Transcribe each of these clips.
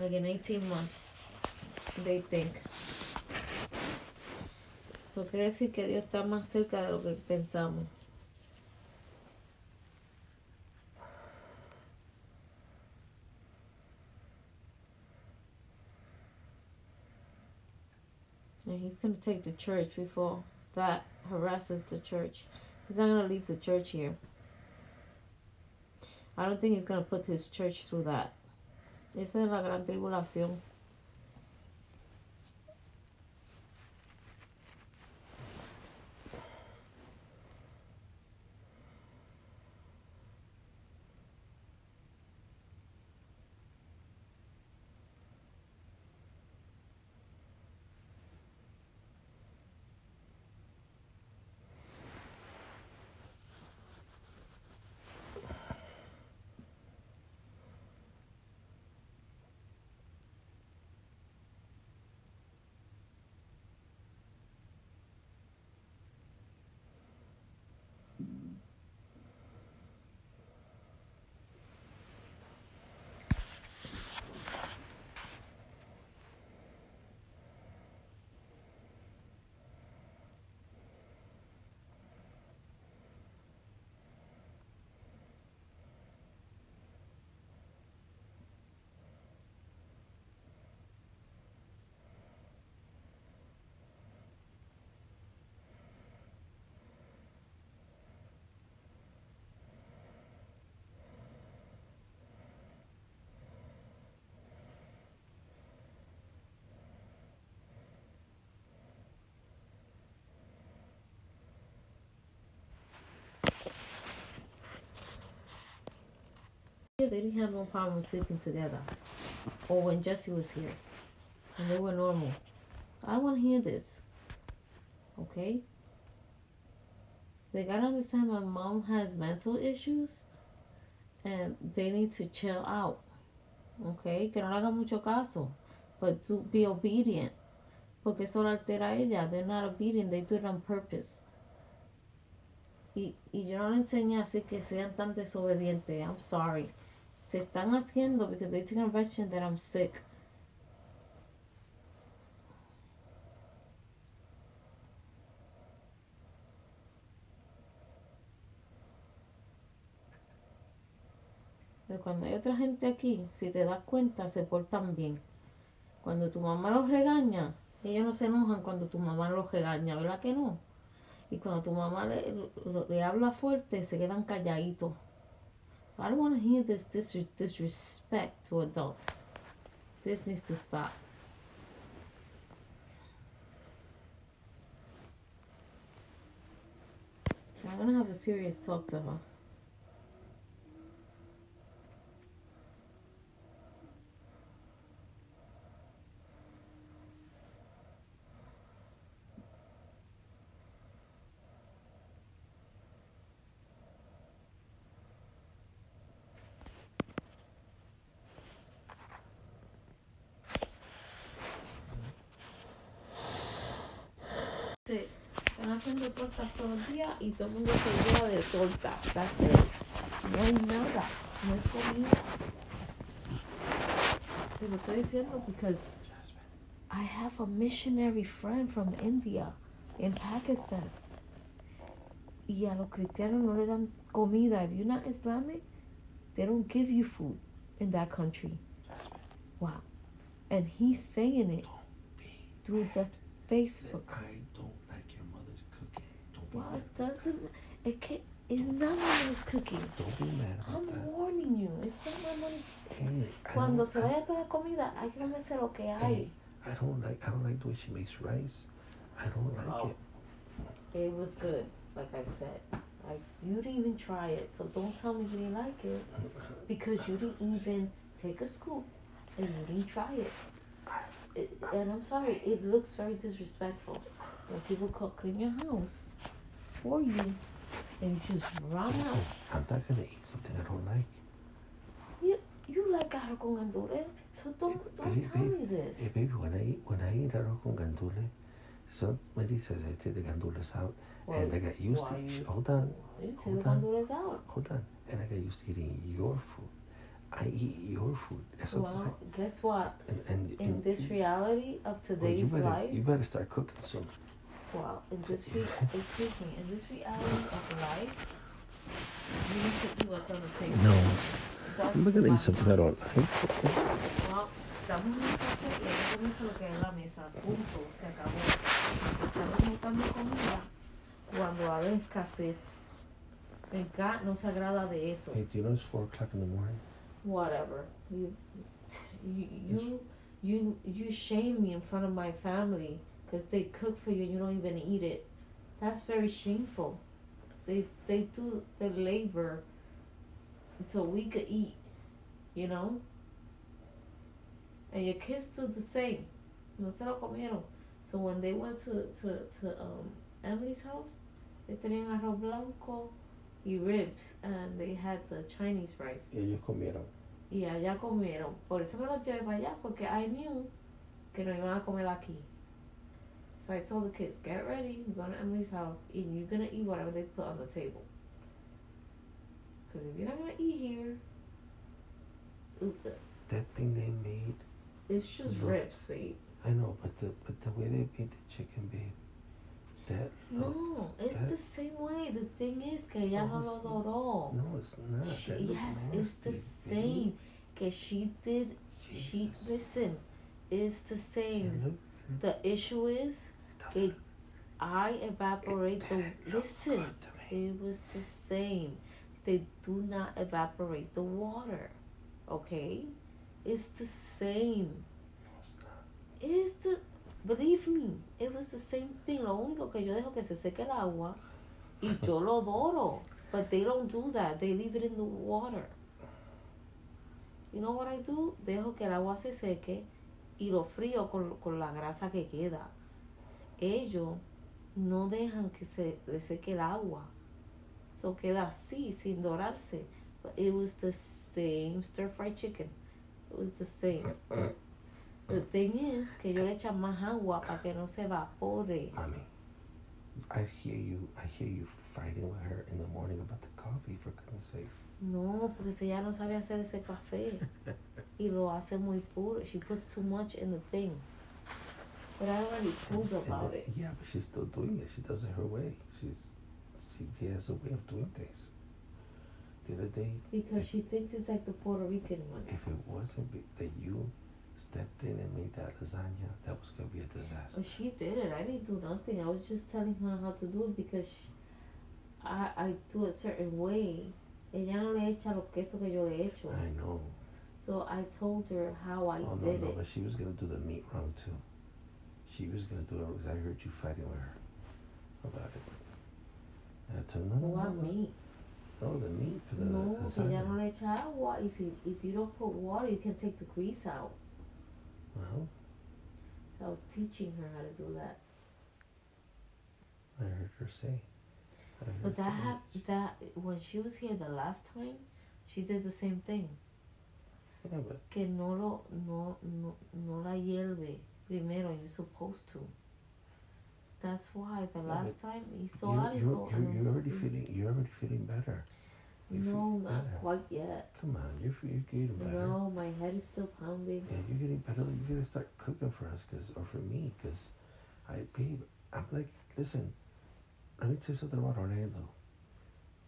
like in 18 months, they think. Eso quiere decir que Dios está más cerca de lo que pensamos. And he's going to take the church before that harasses the church. He's not going to leave the church here. I don't think he's going to put his church through that. Eso es la gran tribulación. They didn't have no problem sleeping together. Or when Jesse was here. And they were normal. I don't want to hear this. Okay? They gotta understand my mom has mental issues and they need to chill out. Okay? Que no le haga mucho caso. But to be obedient. Porque eso altera ella. They're not obedient. They do it on purpose. Y, y yo no le enseñé así que sean tan desobedientes. I'm sorry. Se están haciendo because they take advantage that I'm sick. Pero cuando hay otra gente aquí, si te das cuenta, se portan bien. Cuando tu mamá los regaña, ellos no se enojan cuando tu mamá los regaña, ¿verdad que no? Y cuando tu mamá le habla fuerte, se quedan calladitos. I don't want to hear this dis- disrespect to adults. This needs to stop. I'm gonna have a serious talk to her. Tortas todos los días y todo el mundo se lleva de torta. No hay nada, no hay comida. Te lo estoy diciendo because I have a missionary friend from India in Pakistan. Y a los cristianos no le dan comida. If you're not Islamic, they don't give you food in that country. Wow. And he's saying it through the Facebook. I don't Well, it doesn't. It can't. It's not my mom's cooking. Don't be mad about I'm that. warning you. It's not my mom's. Hey, I Cuando don't, se I, vaya toda la comida, hay que comerse lo que hay. hey, I don't like. I don't like the way she makes rice. I don't like Oh. it. It was good, like I said. Like you didn't even try it, so don't tell me you didn't like it because you didn't even take a scoop and you didn't try it. it and I'm sorry, it looks very disrespectful when people cook in your house for you and you just run out. I'm not gonna eat something I don't like. You you like arroz con gandules, so don't don't Hey, tell babe, me this. Hey, baby, when I eat when I eat arroz con gandule, somebody says I take the gandules out, Well, and I got used to. you- hold on, You take hold the on. gandules out. hold on, and I got used to eating your food. I eat your food. Eso Well, well, guess what? and, and, In and- this reality of well, you today's better, life, you better start cooking soon. Well, in this re- excuse me, in this reality of life, you need to eat what's on the table. No, That's I'm not gonna eat something I don't like. Well, estamos en una casa y hay lo que hay en la mesa. Punto. Se acabó. Estamos buscando comida cuando va a haber escasez. Acá no se agrada de eso. Hey, do you know it's four o'clock in the morning? Whatever. You, you, you, you, you shame me in front of my family because they cook for you and you don't even eat it. That's very shameful. They, they do the labor so we could eat, you know? And your kids do the same. No se lo comieron. So when they went to, to, to um, Emily's house, they tenían arroz blanco y ribs and they had the Chinese rice. Y ellos comieron. Y allá comieron. Por eso me los llevé para allá, porque I knew que no iban a comer aquí. So I told the kids, get ready, we're going to Emily's house, and you're going to eat whatever they put on the table. Because if you're not going to eat here, That thing they made, it's just No. ribs, babe. I know, but the but the way they made the chicken, babe, that No, it's that, the same way. The thing is que ella no lo it's not. adoró. No, it's not. She, yes, it's the nasty, same. babe. Que she did, she, listen, it's the same. The issue is doesn't- I evaporate it the listen. good to me. It was the same. They do not evaporate the water. Okay? It's the same. No, it's not. It's the believe me, it was the same thing. Lo único que yo dejo que se seque el agua y yo lo adoro. But they don't do that. They leave it in the water. You know what I do? Dejo que el agua se seque y lo frío con, con la grasa que queda. Ellos no dejan que se le seque el agua. So queda así, sin dorarse. But it was the same stir fried chicken. It was the same. The thing is que yo le echan más agua para que no se evapore. Mommy, I hear you. I hear you fighting with her in the morning about the coffee. For goodness sakes. No, si ella no sabe hacer ese café y lo hace muy puro. She puts too much in the thing. But I already told her And about then- it. Yeah, but she's still doing it. She does it her way. She's she, she has a way of doing things. The other day, Because she thinks it's like the Puerto Rican one. if it wasn't be- that you stepped in and made that lasagna, that was gonna be a disaster. But she did it. I didn't do nothing. I was just telling her how to do it because she, I, I do it certain way. Ella no le echa los quesos que yo le echo. I know. So I told her how I oh no, did no, it. but she was gonna do the meat wrong too. She was gonna do it because I heard you fighting with her about it. And I told her, no, no, What no, no, meat? no, the meat for the No, que ella no lasagna. le echa agua. Y si, if you don't put water, you can take the grease out. Well, So I was teaching her how to do that. I heard her say. But that hap- that when she was here the last time, she did the same thing. Yeah, but Que no lo no no no la hierve primero. You're supposed to. That's why the Yeah, last time hizo you, algo. you're, and you're, you're already feeling you're already feeling better. You feel No, not better. quite yet. Come on, you're you're getting better. No, my head is still pounding. Yeah, you're getting better. You gotta start cooking for us, cause or for me, cause I babe, I'm like, listen, let me tell you something about Orlando.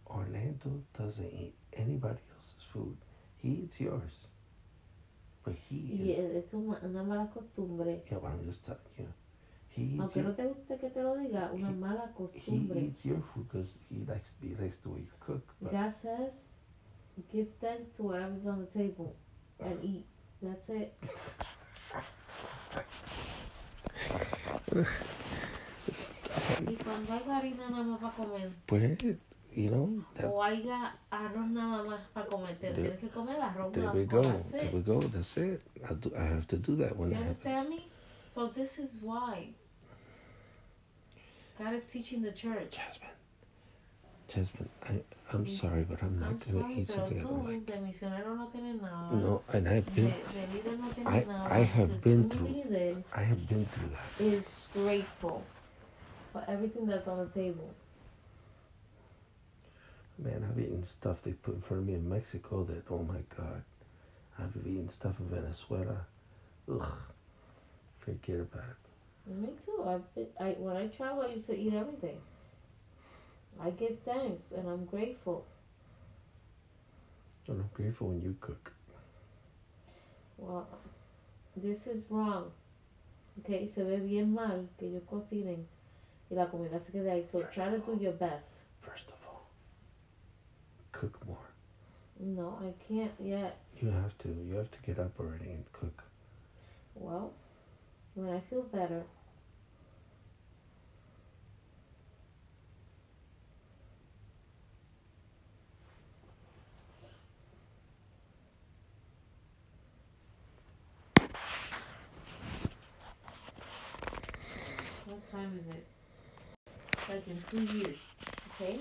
Orlando doesn't eat anybody else's food. He eats yours, but he yeah, es una, una mala costumbre. yeah. But I'm just telling you, he eats Aunque your, no te guste que te lo diga, una he- mala he eats your food because he likes he likes the way you cook. But God says, give thanks to whatever's on the table and uh. eat. That's it. Cuando haya harina nada más para comer, pues, you know, that, o haya arroz nada más para comer, te There- tienes que comer arroz there we go. That's There it. we go. That's it. I do. I have to do that when you that understand happens. me? So this is why God is teaching the church. Jasmine, Jasmine, I, I'm sorry, but I'm not I'm gonna sorry, eat something I don't like. de no. No, and I've been, de líder no I- nada. I have been through- I have been through that. is grateful for everything that's on the table. Man, I've eaten stuff they put in front of me in Mexico that, oh my God, I've eaten stuff in Venezuela. Ugh. Forget about it. Me too. I, I when I travel, I used to eat everything. I give thanks and I'm grateful. And I'm grateful when you cook. Well, this is wrong. Okay, se ve bien mal que ellos cocinen y la comida se quede ahí. So try to do your best. First of all, cook more. No, I can't yet. You have to. You have to get up already and cook. Well, when I feel better. Like in two years, okay?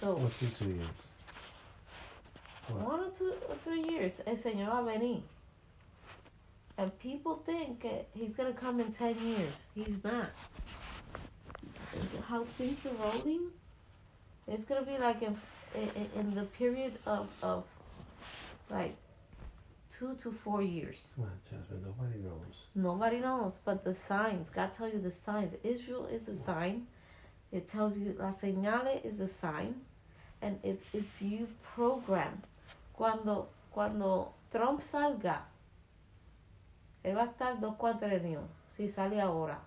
So, What's in two years? What? one or two or three years, el Señor va a venir. And people think he's gonna come in ten years. He's not. How things are rolling, it's gonna be like in in, in the period of of like two to four years. Come on, Jasmine. Nobody knows. Nobody knows, but the signs. God tell you the signs. Israel is a sign. It tells you la señale is a sign, and if if you program, cuando cuando Trump salga, él va a estar dos cuatrenios si sale ahora.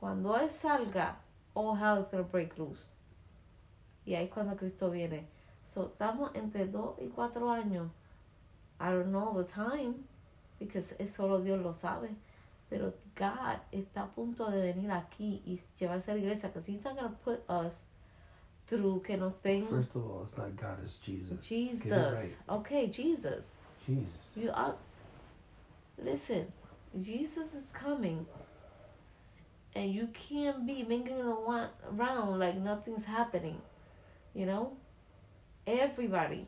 Cuando él salga, all hell is gonna break loose. Y ahí es cuando Cristo viene. So estamos entre dos y cuatro años. I don't know the time because solo Dios lo sabe. Pero God está a punto de venir aquí y llevarse a la iglesia because he's not going to put us through que nos den First of all, it's not God. It's Jesus. Jesus. Right. Okay, Jesus. Jesus. You are listen, Jesus is coming. And you can't be mingling around like nothing's happening. You know? Everybody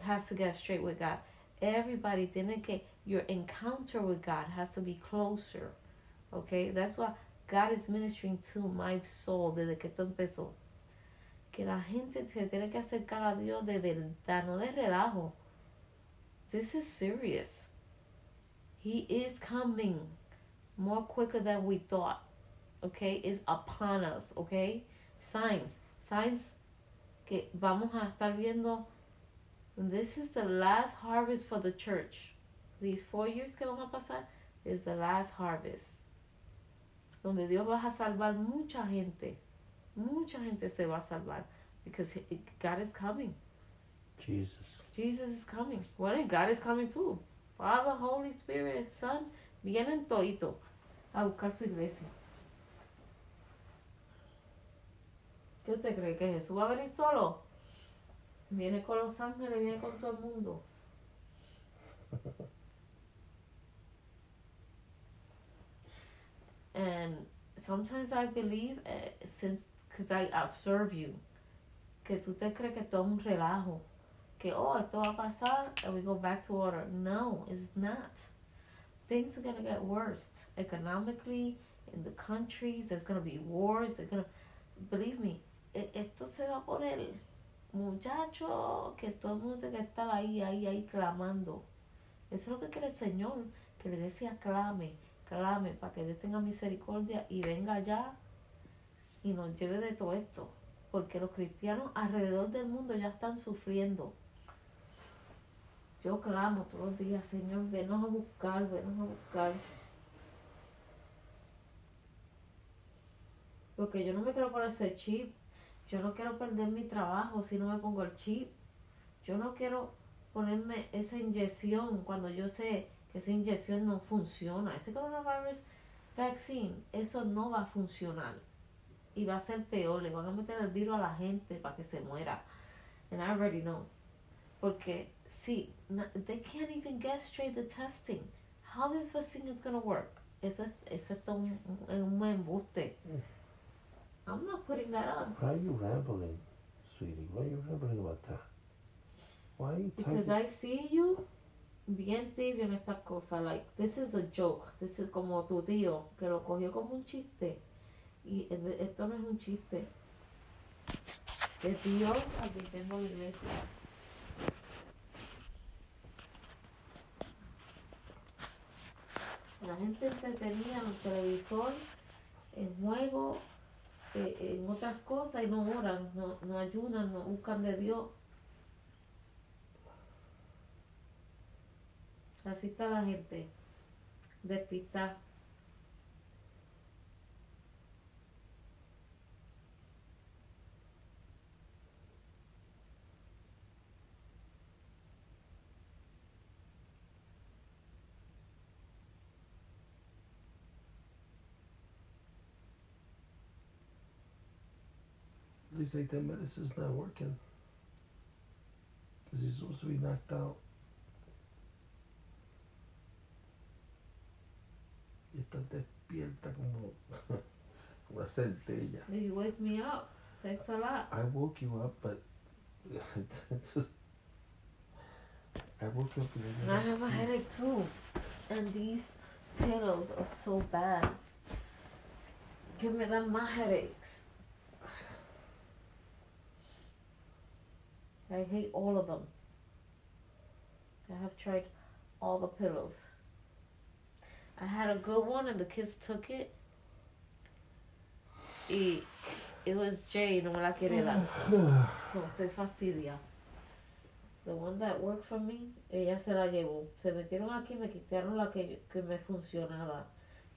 has to get straight with God. Everybody tiene que your encounter with God has to be closer. Okay? That's why God is ministering to my soul desde que esto empezó. Que la gente se tiene que acercar a Dios de verdad, no de relajo. This is serious. He is coming more quicker than we thought. Okay? Is upon us. Okay? Signs. Signs que vamos a estar viendo. This is the last harvest for the church. These four years que van a pasar is the last harvest. Donde Dios va a salvar mucha gente. Mucha gente se va a salvar. Because God is coming. Jesus. Jesus is coming. And God is coming too. Father, Holy Spirit, Son, vienen todito a buscar su iglesia. ¿Qué usted cree que Jesús va a venir solo? Viene con los ángeles, viene con todo el mundo. And sometimes I believe, uh, since, because I observe you, que tú te crees que todo es un relajo. que oh esto va a pasar and we go back to order. No, it's not. Things are gonna get worse economically in the countries. There's gonna be wars. They're gonna believe me. E- Esto se va a poner muchacho que todo el mundo tiene que estar ahí, ahí, ahí clamando. Eso es lo que quiere el Señor, que la iglesia clame, clame para que Dios tenga misericordia y venga allá y nos lleve de todo esto. Porque los cristianos alrededor del mundo ya están sufriendo. Yo clamo todos los días, Señor, venos a buscar, venos a buscar. Porque yo no me quiero poner ese chip. Yo no quiero perder mi trabajo si no me pongo el chip. Yo no quiero ponerme esa inyección cuando yo sé que esa inyección no funciona. Ese coronavirus vaccine, eso no va a funcionar. Y va a ser peor. Le van a meter el virus a la gente para que se muera. And I already know. Porque, sí, they can't even get straight the testing. How this vaccine is going to work? Eso es, eso es todo un, un, un bring that up. Why are you rambling, sweetie? Why are you rambling about that? Why are you Because I see you bien tibio en estas cosas. Like, this is a joke. This is como tu tío, que lo cogió como un chiste. Y e-, e-, esto no es un chiste. De Dios tengo la iglesia. La gente entretenida en el televisor, en juego, eh, en otras cosas y no oran, no, no ayunan, no buscan de Dios. Así está la gente, despistada. Looks like that medicine's not working. Because he's supposed to be knocked out. Y está despierta como una centella. You wake me up. Thanks a lot. I woke you up, but just, I woke up and And I have a headache too. And these pillows are so bad. Give me dan my headaches. I hate all of them. I have tried all the pillows. I had a good one and the kids took it. Y it was Jay, no me la quiere dar. So estoy fastidia. The one that worked for me, ella se la llevó. Se metieron aquí y me quitaron la que, que me funcionaba.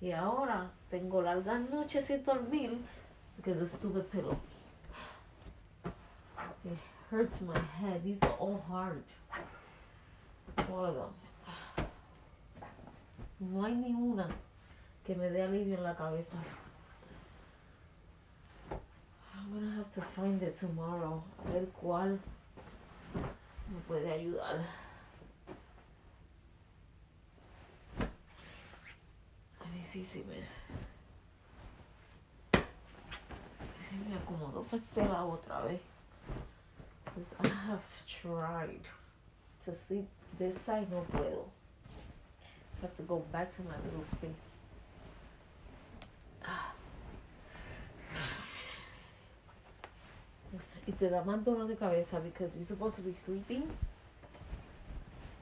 Y ahora tengo largas noches sin dormir because the stupid pillow. It eh. Hurts my head. These are all hard. All of them. No hay ni una que me dé alivio en la cabeza. I'm gonna have to find it tomorrow. A ver cuál me puede ayudar. A ver si, si me. Si me acomodo para este lado otra vez. Because I have tried to sleep this side, no puedo. I have to go back to my little space. Y te da más dolor because you're supposed to be sleeping.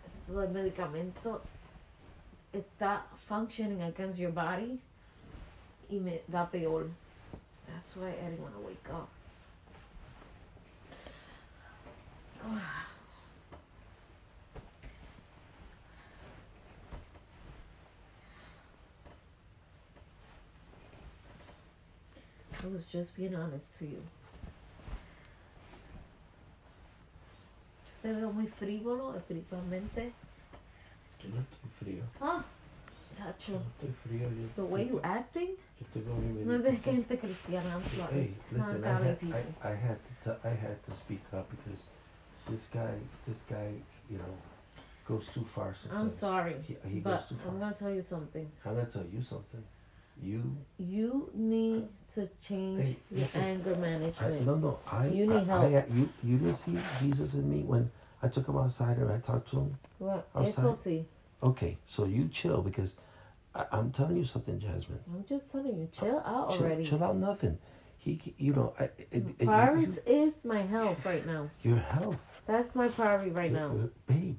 So el medicamento está functioning against your body y me da peor. That's why I didn't want to wake up. I was just being honest to you. Yo te veo muy frívolo espiritualmente. Yo no estoy frío. Ah, Yo chacho. no estoy frío. Yo, The way yo, you acting. yo tengo mi No es gente cristiana, I'm sorry. Hey, listen, I had. I, I had to t- I had to speak up because this guy this guy you know goes too far so I'm sorry, He, he but goes too far. I'm gonna tell you something. I'm gonna tell you something. You You need uh, to change Hey, your listen, anger I, management. no no I You need I, I, help. you you didn't see Jesus in me when I took him outside and I talked to him. What? outside. Eso sí. Okay, so you chill because I, I'm telling you something, Jasmine. I'm just telling you, chill uh, out Chill, already. chill out, nothing. He, you know, I, it, it, you- Priority is my health right now. your health. That's my priority right Uh, now. uh, babe,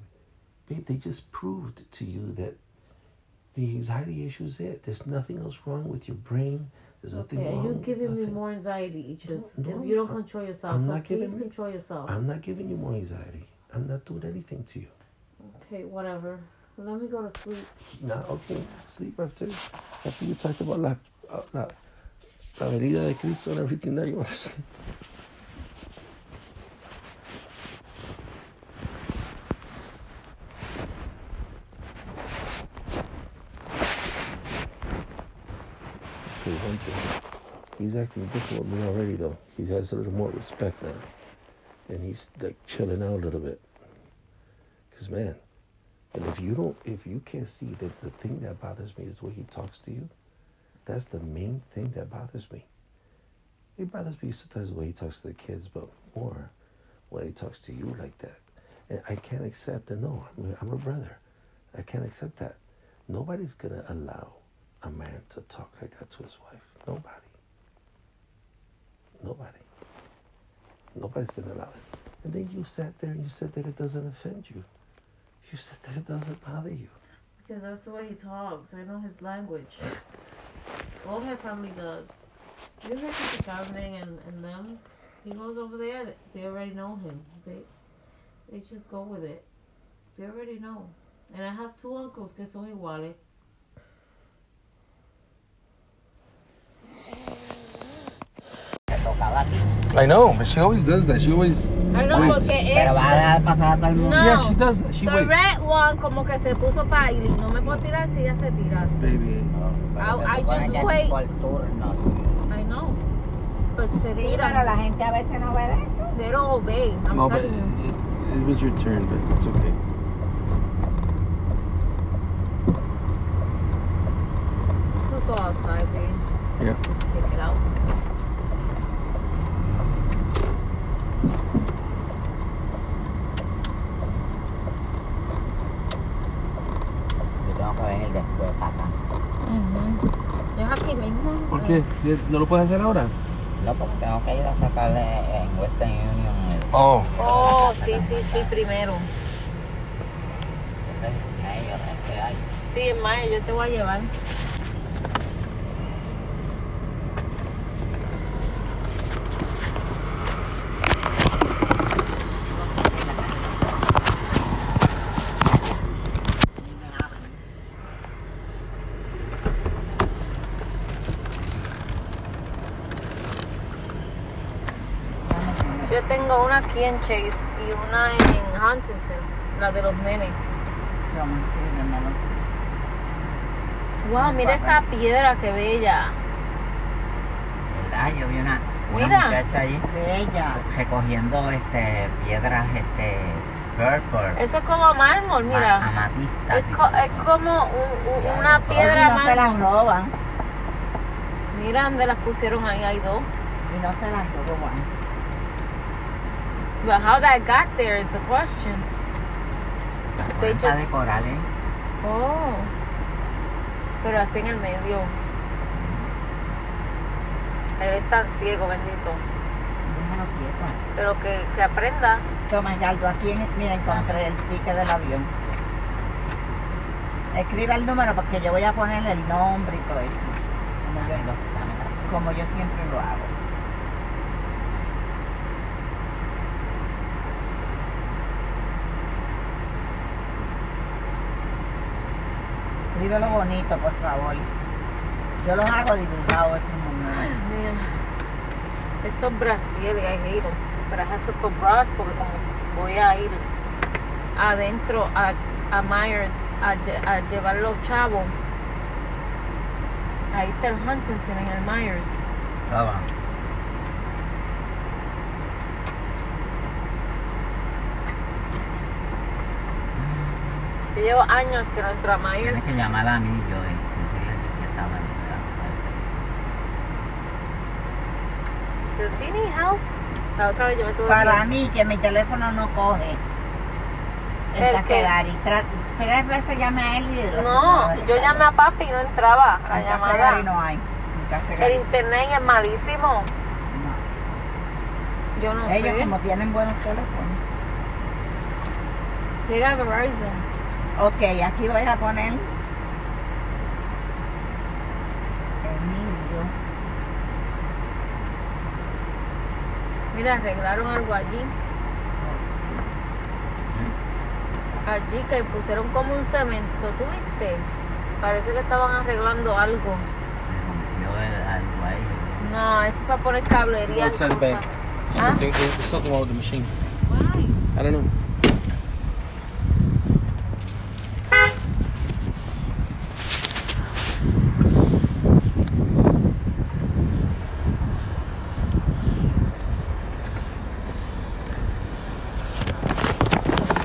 babe, they just proved to you that the anxiety issue is it. There's nothing else wrong with your brain. There's nothing wrong. Okay, wrong. you're giving me more anxiety issues No, if you don't control yourself. I'm so not please giving control yourself. I'm not giving you more anxiety. I'm not doing anything to you. Okay, whatever. Let me go to sleep. Now, okay, sleep after after you talked about la, uh, la, la venida de Cristo and everything. that you want to sleep. Okay, He's acting different with me already, though. He has a little more respect now, and he's like chilling out a little bit. Cause man, and if you don't, if you can't see that the thing that bothers me is the way he talks to you, that's the main thing that bothers me. It bothers me sometimes the way he talks to the kids, but more when he talks to you like that. And I can't accept it. No, I'm I'm a brother. I can't accept that. Nobody's gonna allow a man to talk like that to his wife. Nobody. Nobody. Nobody's gonna allow it. And then you sat there and you said that it doesn't offend you. You said that it doesn't bother you. Because that's the way he talks. I know his language. All my family does. You heard Mr. Founding and, and them? He goes over there. They already know him. They they just go with it. They already know. And I have two uncles que son iguales. Te tocaba a ti. I know, but she always does that. She always. I know Waits. porque Pero va a dejar pasar a todo el mundo. No. Yeah, she does that. She the waits. red one como que se puso para ir. No me puedo tirar si ella se tira. Baby. Oh, pero I- se I supone just que es wait. por turnos. I know. But se Sí, tira. pero la gente a veces no obedece. They don't obey. I'm No, but telling you. it, it was your turn, but it's okay. We'll go outside, babe. Yeah. Just take it out. Qué? ¿No lo puedes hacer ahora? No, porque tengo que ir a sacarle en Western Union el... Oh. Oh, sí, sí, sí, primero. Entonces, ahí yo sé que hay. Sí, en mayo yo te voy a llevar. Yo tengo una aquí en Chase y una en Huntington, la de los nenes. Wow, mira esa piedra, qué bella. ¿Verdad? Yo vi una, una Mira. muchacha allí Bella. recogiendo este, piedras este, purple. Eso es como mármol, mira. amatista. Es, tipo. co- es como un- un- una piedra y no se las mármol. roban. Mira dónde las pusieron ahí, hay dos. Y no se las roban. But how that got there is the question. they de corales. Oh. Pero así en el medio. Él es tan ciego, bendito. Déjalo quieto. Pero que, que aprenda. Toma, Galdo, aquí en, mira, encontré el ticket del avión. Escriba el número porque yo voy a ponerle el nombre y todo eso. Yo, como yo siempre lo hago. Escríbelo bonito, por favor. Yo los hago dibujados esos. Mira. Estos brasiles, I hate them. But I had to put bras porque como voy a ir adentro a, a Myers a, lle- a llevar los chavos. Ahí está el Huntington en el Myers. Toma. Yo llevo años que no entro a Myers. Tienes que llamar a mí yo y decirle que estaba en Does he need help? La otra vez yo me tuve Para que... mí, que mi teléfono no coge. ¿El El? Casegari. Tres veces llamé a él y de No, yo llamé a papi y no entraba la En llamada. Casegari no hay. En Casegari El internet es malísimo. Yo no no. Ellos sé. como tienen buenos teléfonos. Llega Verizon. Ok, aquí voy a poner Emilio. Mira, arreglaron algo allí. Allí que pusieron como un cemento, ¿tú viste? Parece que estaban arreglando algo. Se rompió el, algo ahí. No, eso es para poner cablería back. Huh? Something, there's something wrong with the machine. Why? I don't know.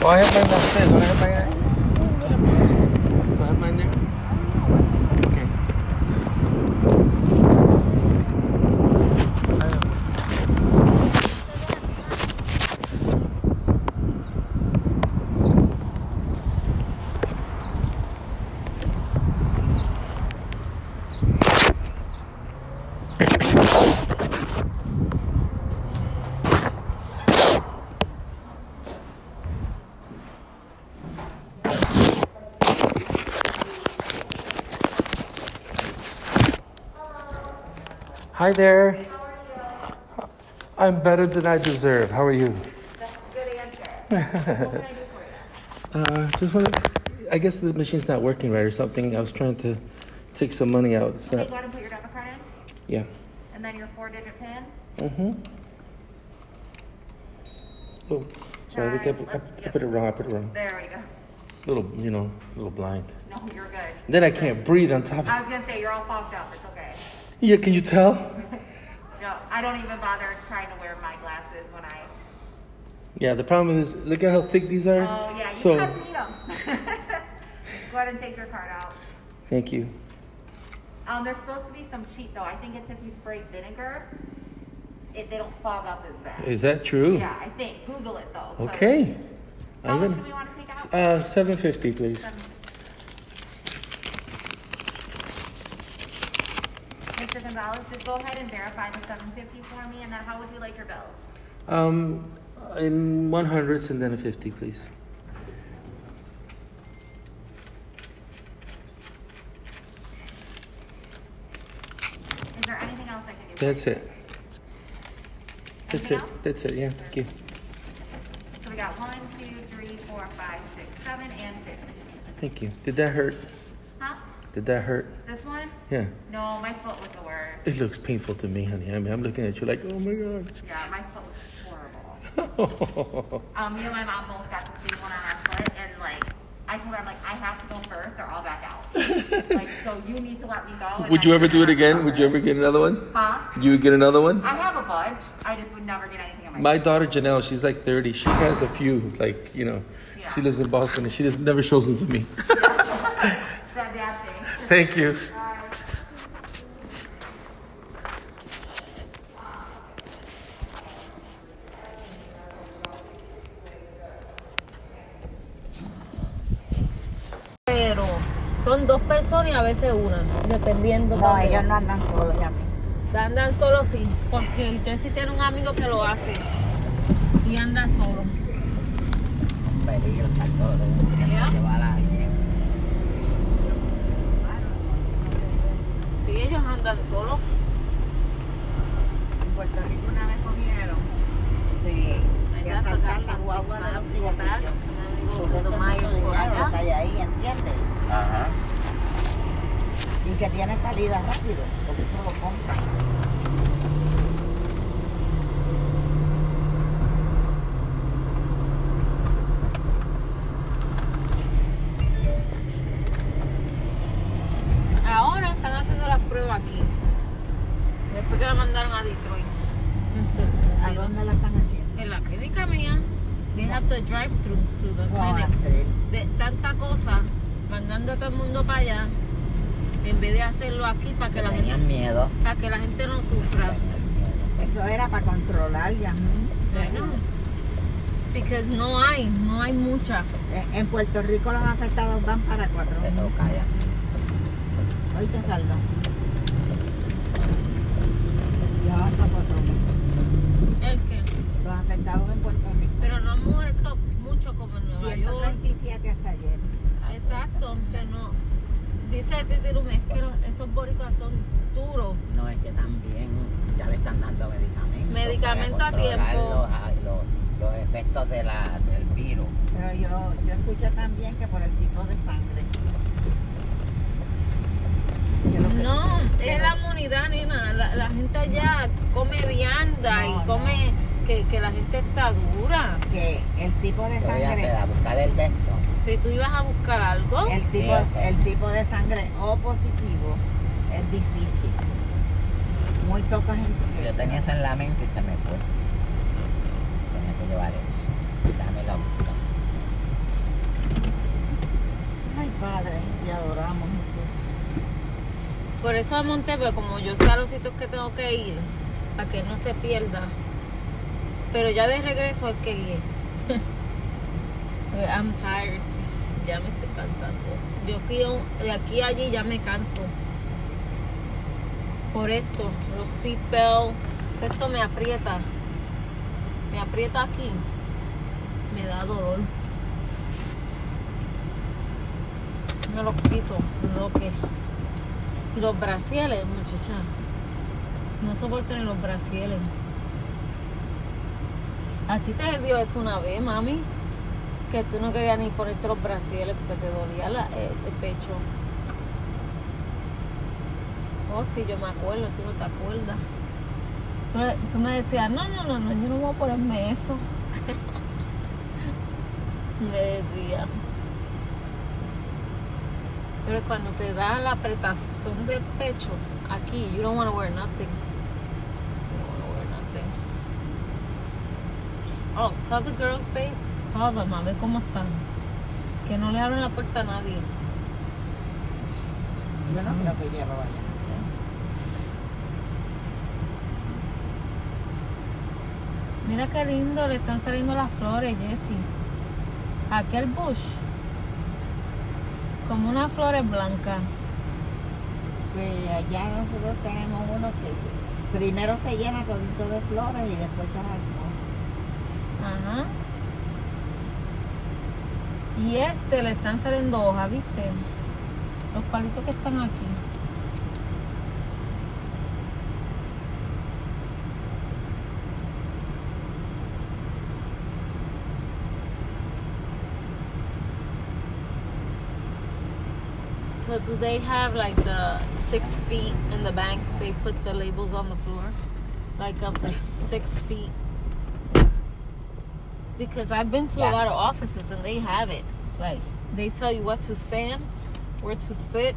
Why have I not said? Why have I? Hi there. I'm better than I deserve. How are you? That's a good answer. I do for you? Uh, just want to. I guess the machine's not working right or something. I was trying to take some money out. It's not. go ahead and put your debit card in, Yeah. and then your four-digit PIN. Mm-hmm. Oh, sorry. I, think I, put- I put it wrong. I put it wrong. There we go. Little, you know, a little blind. No, you're good. Then I can't breathe on top. of I was gonna say, you're all fogged up, it's okay. Yeah, can you tell? No, I don't even bother trying to wear my glasses when I, Yeah, the problem is, look at how thick these are. oh, yeah, you so, kind of need them. Go ahead and take your card out. thank you. Um, there's supposed to be some cheat though, I think it's if you spray vinegar, it, they don't fog up as bad. Is that true? Yeah, I think, Google it though. so- Okay. How I'm much gonna. do we wanna take out? Uh, seven fifty, please. Mr. Gonzalez, just go ahead and verify the seven fifty for me, and then how would you like your bills? Um, in one hundreds and then a fifty, please. Is there anything else I can do? for That's you? it. That's Anything it. else? That's it. Yeah. Thank you. So we got one, two, three, four, five, six, seven, and fifty. Thank you. Did that hurt? Did that hurt? This one? Yeah. No, my foot was the worst. It looks painful to me, honey. I mean, I'm looking at you like, oh my god. Yeah, my foot was horrible. Um, me and my mom both got the same one on our foot, and like, I told her, I'm like, I have to go first, or I'll back out. like, so you need to let me go. Would you ever do it again? Would you ever get another one? Huh? You would get another one? I have a bunch. I just would never get anything my. My daughter Janelle, she's like 30. She has a few, like, you know, Yeah. she lives in Boston and she just never shows them to me. Thank you. Pero son dos personas y a veces una, dependiendo. No, ellos va. no andan solos, ya. Andan solo sí, porque Jessy tiene un amigo que lo hace y anda solo. Un peligro estar solo. Ya. Llevar a alguien. Si ellos andan solos, En Puerto Rico una vez cogieron de, de asaltar la guagua de los cigarrillos. Porque eso es que hay ahí, ¿entiendes? Ajá. Y que tiene salida rápido, porque eso lo compran. ahora están haciendo las pruebas aquí. Después que la mandaron a Detroit. ¿A dónde la están haciendo? En la clínica mía, they have to drive through through the ¿Cómo clinic. hacer? Tanta cosa, mandando a todo el mundo para allá, en vez de hacerlo aquí para que la gente, Tenían miedo. para que la gente no sufra. Eso era para controlar, ya. Bueno, because no hay, no hay mucha. En- Puerto Rico los afectados van para cuatro. Te toca ya. Hoy te saldo. Ya para cuatro. El que, Los afectados en Puerto Rico. pero no han muerto mucho como en Nueva York. 137 hasta ayer. Exacto, que no. Dice Titi Lumes que los- esos boricuas son duros. No, es que también ya le están dando medicamentos. Medicamento para a tiempo. Los, a- los- los efectos de la, del virus. Pero yo, yo escuché también que por el tipo de sangre. No, es la inmunidad, nena. La, la gente allá come vianda No, y come que, que la gente está dura. Que el tipo de sangre. a buscar el de esto. Si tú ibas a buscar algo, El tipo, ok. el tipo de sangre O positivo es difícil. Muy poca gente. Yo tenía eso en la mente y se me fue. Tenía que llevar eso. Dámelo a buscar. Ay, Padre, te adoramos, Jesús. por eso monté, pero como yo sé a los sitios que tengo que ir, para que no se pierda. Pero ya de regreso hay que. Porque I'm tired. Ya me estoy cansando. Yo pido de aquí a allí ya me canso. Por esto, los seatbelts, esto me aprieta. Me aprieta aquí. Me da dolor. Me los quito, lo que. Los brasiles, muchacha. No soporto ni los brasieles. A ti te dio eso una vez, mami. Que tú no querías ni ponerte los brasieles porque te dolía el, pecho. Oh, sí, yo me acuerdo, tú no te acuerdas. Tú me decías, no, no, no, no, yo no voy a ponerme eso. Le decía. Pero cuando te da la apretazón del pecho, aquí, you don't want to wear nothing. You don't want to wear nothing. Oh, tell the girls, babe, call them, a ver cómo están. Que no le abren la puerta a nadie. Yo no creo que vaya a hacer. Mira qué lindo, le están saliendo las flores, Jessie. Aquel bush. Como unas flores blancas. Pues allá nosotros tenemos uno que primero se llena todito de flores y después se raspa. Ajá. Y este le están saliendo hojas, ¿viste? Los palitos que están aquí. So do they have like the six feet in the bank? They put the labels on the floor, like of the six feet. Because I've been to a lot of offices and they have it. Like they tell you what to stand, where to sit.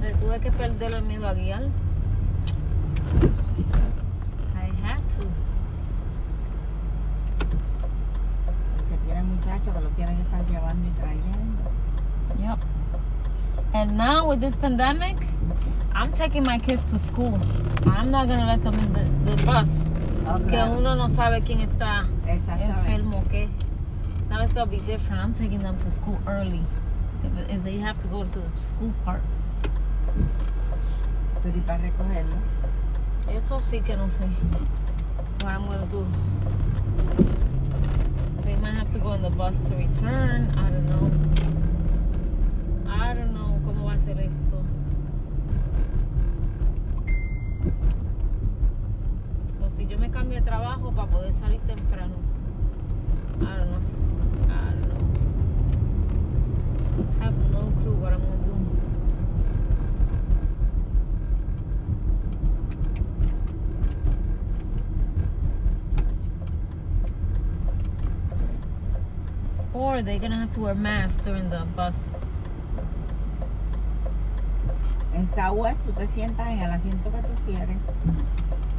Le tuve que perder el miedo a guiar. I had to. Que tiene muchachos que lo tienen que estar llevando y trayendo. Yep. And now with this pandemic, I'm taking my kids to school. I'm not gonna let them in the, the bus. Oh, Que uno no sabe quién está enfermo, ¿qué? Now it's gonna be different. I'm taking them to school early. If, if they have to go to the school part. Pero y para recogerlo. Esto sí que no sé. What I'm gonna do. They might have to go in the bus to return. I don't know. I don't know cómo va a ser esto. O si yo me cambio de trabajo para poder salir temprano. I don't know. I don't know. I have no clue what I'm gonna do. Or they're gonna have to wear masks during the bus. En Southwest tú te sientas en el asiento que tú quieres.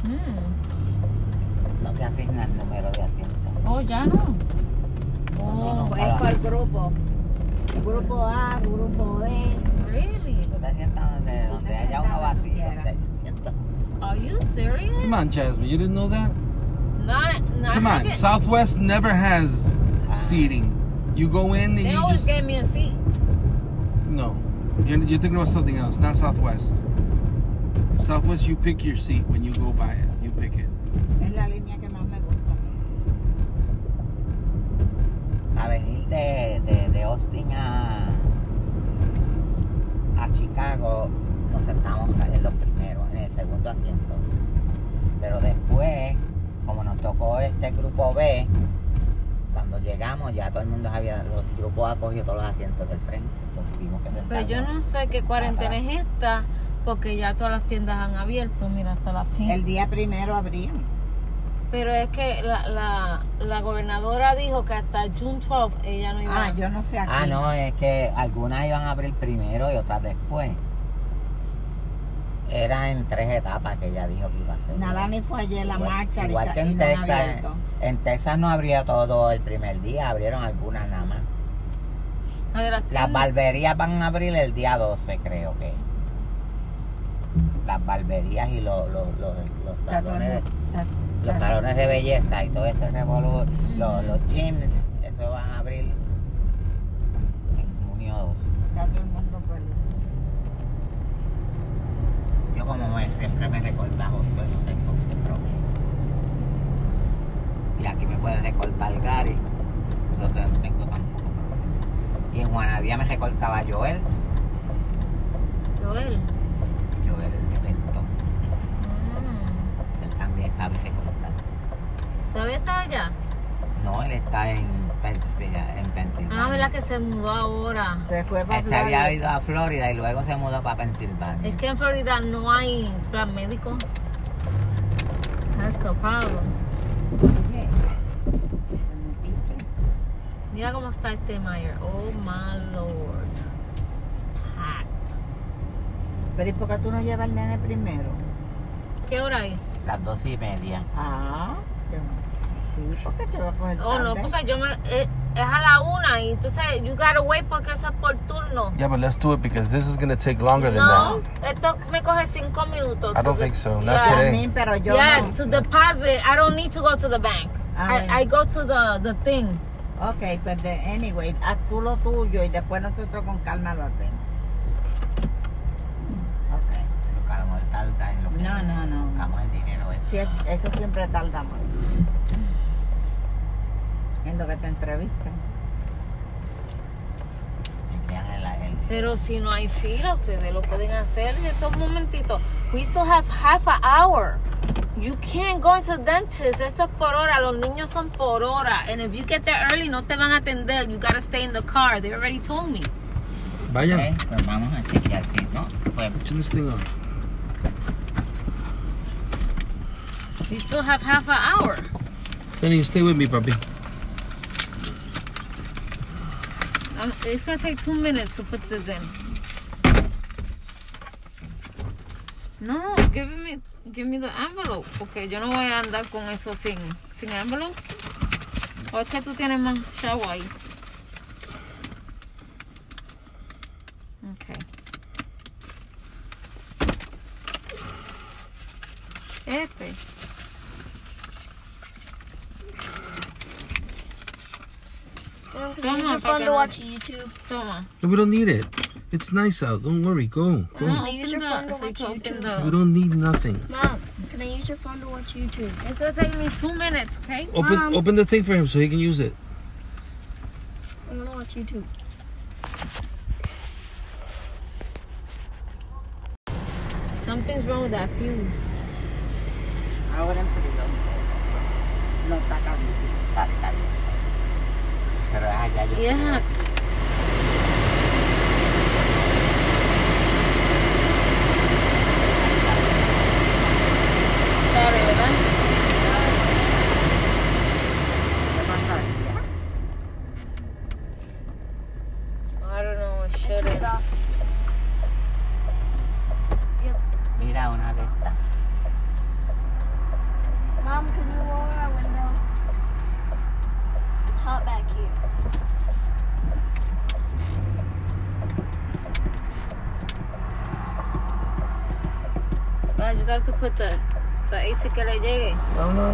Mm. No te asignan número de asiento. Oh, ya no. Oh, No, Es por grupo. Grupo A, grupo B. really? Tú te sientas donde, donde haya uno vacío. Donde haya asiento. Are you serious? Come on, Jasmine. You didn't know that? Not, not Come on. Southwest never has seating. You go in and They you always just gave me a seat. no. You're, you're thinking about something else. Not Southwest. Southwest, you pick your seat when you go by it. You pick it. Es la línea que más me gusta. A venir de, de, de Austin a, a Chicago, nos sentamos en los primeros, en el segundo asiento. Pero después, como nos tocó este grupo B, llegamos ya todo el mundo había, los grupos ha cogido todos los asientos del frente. so tuvimos que Pero Pues yo no sé qué cuarentena es esta, porque ya todas las tiendas han abierto, mira, hasta la Paint. El día primero abrían. Pero es que la, la, la gobernadora dijo que hasta June 12 ella no iba Ah, yo no sé aquí. Ah, no, es que algunas iban a abrir primero y otras después. Era en tres etapas que ella dijo que iba a hacer. Nalani fue ayer la igual, marcha. Igual que en Texas. En, Texas no abría todo el primer día, abrieron algunas nada más. Las barberías van a abrir el día 12, creo que. Las barberías y los, los, los, salones, de, los salones de belleza y todo ese revolú, los, los gyms, eso van a abrir en junio 12. Yo como me, siempre me recorta Josué, no tengo ese problema. Y aquí me puede recortar Gary, no tengo tampoco problema. Y en Juanadía me recortaba Joel, Joel. Joel el de Delton, Mm. él también sabe recortar. ¿Todavía está allá? No, él está en Pensilvania. En Pensilvania. Ah, ¿verdad que se mudó ahora? Se fue para Él se había ido a Florida y luego se mudó para Pensilvania. Es que en Florida no hay plan médico. That's the problem. Mira cómo está este Mayer. Oh my lord. It's packed. Pero ¿y por qué tú no llevas al nene primero? ¿Qué hora hay? Las dos y media. Ah, qué- sí, porque te va a coger Oh, no, porque yo me. eh, es a la una y entonces you gotta wait porque eso es por turno. Yeah, but let's do it because this is gonna take longer than No, that. esto me coge cinco minutos. I don't think so. Not Yeah. today. Sí, pero yo yes, no. to deposit, I don't need to go to the bank. Ah, I. I go to the, the thing. Ok, pues de, anyway, haz tú lo tuyo y después nosotros con calma lo hacemos. Ok. Lo que a lo mejor tarda en lo que No, no, no. buscamos el dinero. Es Sí, es, eso siempre tarda más. En lo que te entrevistan. Pero si no hay fila, ustedes lo pueden hacer en esos momentitos. We still have half an hour. You can't go into the dentist. Eso es por hora. Los niños son por hora. And if you get there early, no te van a atender. You gotta stay in the car. They already told me. Vayan. Ok, pues vamos a chequear que no. Pues this thing off. We still have half an hour. Jenny, stay with me, papi. It's gonna take two minutes to put this in. No, give me, give me the envelope, porque yo no voy a andar con eso sin, sin envelope. O es que tú tienes más chavo ahí. Watch uh-huh. YouTube? Toma. No, we don't need it. It's nice out. Don't worry. Go. Go. No, I use your phone to watch YouTube? We don't need nothing. Mom, can I use your phone to watch YouTube? It's gonna take me two minutes, okay? Open Mom. open the thing for him so he can use it. I'm gonna watch YouTube. Something's wrong with that fuse. Ahora en frío. No está caliente. está, está ya I just have to put the, the AC que le llegue. No, no.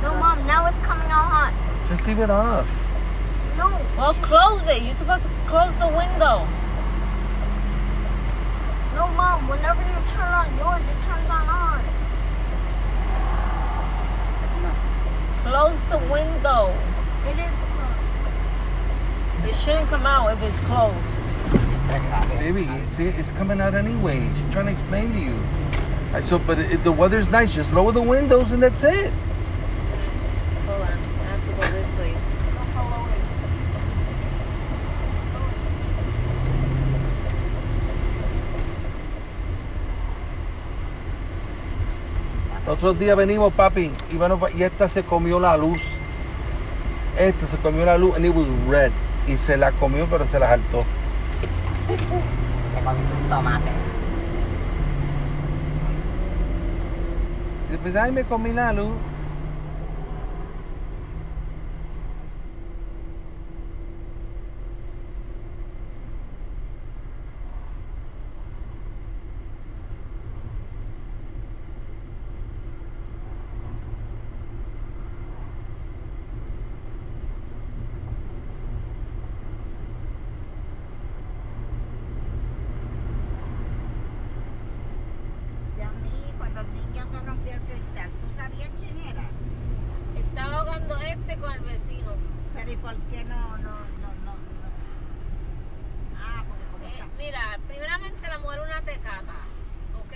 No, Mom, now it's coming out hot. Just leave it off. No. Well, close it. You're supposed to close the window. No, Mom, whenever you turn on yours, it turns on ours. Close the window. It is closed. It shouldn't come out if it's closed. Baby, see, it's coming out anyway. She's trying to explain to you. I so, but if the weather's nice, just lower the windows and that's it. Otros días venimos, papi, y, bueno, y esta se comió la luz. Esta se comió la luz and it was red. Y se la comió, pero se la saltó. Te comiste un tomate. Y después, ay, me comí la luz. El cristal. ¿Tú sabías quién era? Estaba ahogando este con el vecino. Pero ¿y por qué no, no, no, no? no? Ah, porque Eh, está- mira, primeramente la mujer es una tecata, ¿ok?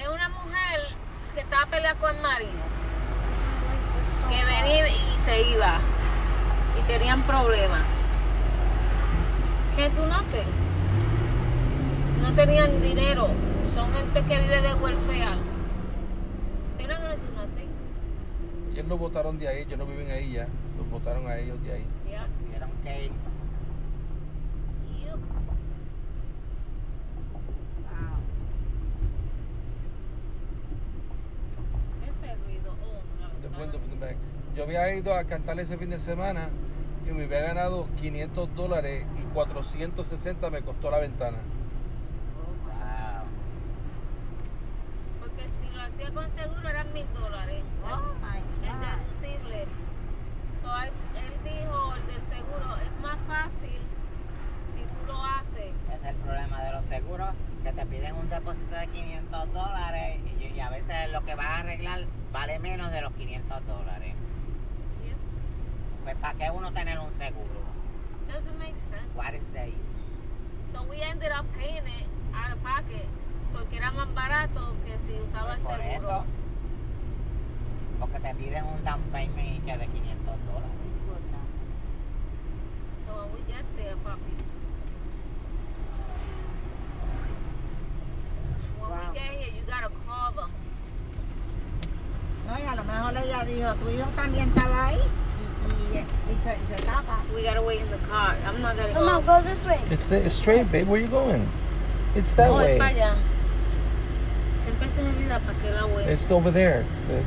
Es una mujer que estaba peleando con el marido, que venía y se iba, y tenían problemas. ¿Qué tú notes? No tenían dinero, son gente que vive de welfare. Pero no tú notes. Ellos lo votaron de ahí, ellos no viven ahí ya. Los votaron a ellos de ahí. Ya. Tuvieron que ir. Wow. Ese ruido, oh, The the back. Yo había ido a cantar ese fin de semana y me había ganado 500 dólares y 460 me costó la ventana. Wow. Porque hacía con seguro eran mil dólares. Oh El deducible. So, él dijo, el del seguro, es más fácil si tú lo haces. Es el problema de los seguros, que te piden un depósito de 500 dólares y, y a veces lo que vas a arreglar vale menos de los 500 dólares. Pues ¿para qué uno tener un seguro? Doesn't make sense. What is the use? So we ended up paying it out of pocket porque era más barato que si usaba el Pues por seguro. eso, porque te piden un down payment que de 500 dólares. So when we get there, papi. When Wow. we get here, you gotta call them. No, y a lo mejor ella dijo, tu hijo también estaba ahí y, y, y se, y se tapa. We gotta wait in the car. I'm not gonna go. go this way. It's, the, it's straight, babe. Where you going? It's that Oh, es way. para allá. Siempre se me olvida para qué la. It's over there. It's the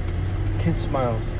Kid Smiles.